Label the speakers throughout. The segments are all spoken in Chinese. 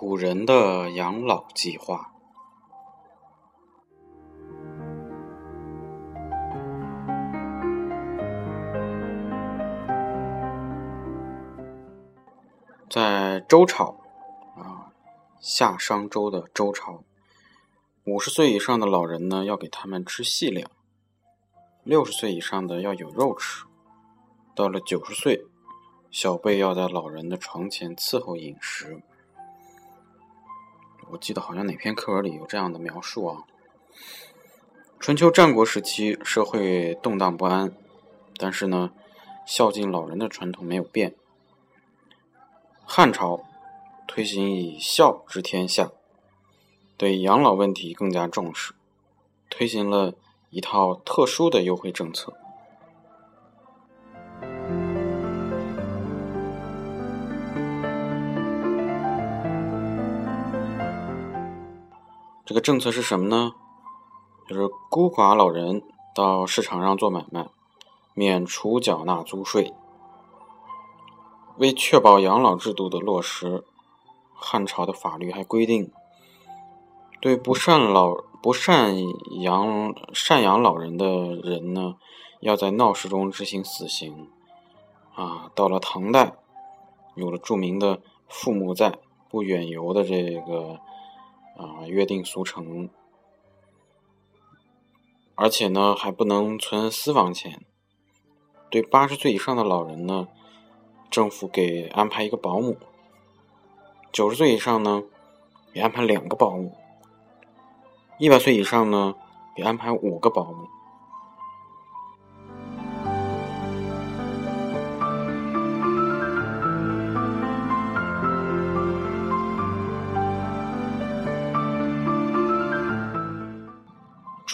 Speaker 1: 古人的养老计划，在周朝啊，夏商周的周朝，五十岁以上的老人呢，要给他们吃细粮；六十岁以上的要有肉吃；到了九十岁，小辈要在老人的床前伺候饮食。我记得好像哪篇课文里有这样的描述啊。春秋战国时期，社会动荡不安，但是呢，孝敬老人的传统没有变。汉朝推行以孝治天下，对养老问题更加重视，推行了一套特殊的优惠政策。这个政策是什么呢？就是孤寡老人到市场上做买卖，免除缴纳租税。为确保养老制度的落实，汉朝的法律还规定，对不善老不善养赡养老人的人呢，要在闹市中执行死刑。啊，到了唐代，有了著名的“父母在，不远游”的这个。啊，约定俗成，而且呢还不能存私房钱。对八十岁以上的老人呢，政府给安排一个保姆；九十岁以上呢，给安排两个保姆；一百岁以上呢，给安排五个保姆。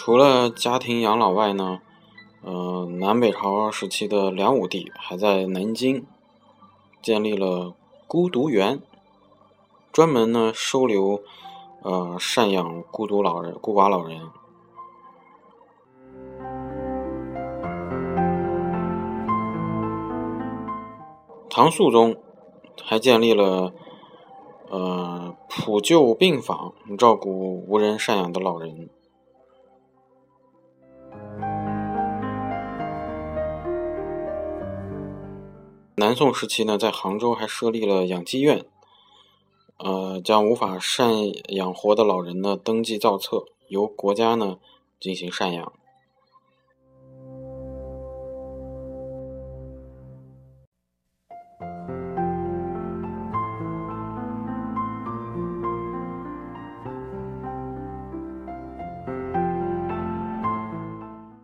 Speaker 1: 除了家庭养老外呢，呃，南北朝时期的梁武帝还在南京建立了孤独园，专门呢收留呃赡养孤独老人、孤寡老人。唐肃宗还建立了呃普救病房，照顾无人赡养的老人。南宋时期呢，在杭州还设立了养鸡院，呃，将无法赡养活的老人呢登记造册，由国家呢进行赡养。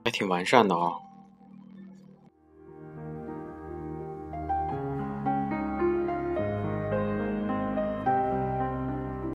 Speaker 1: 还挺完善的啊。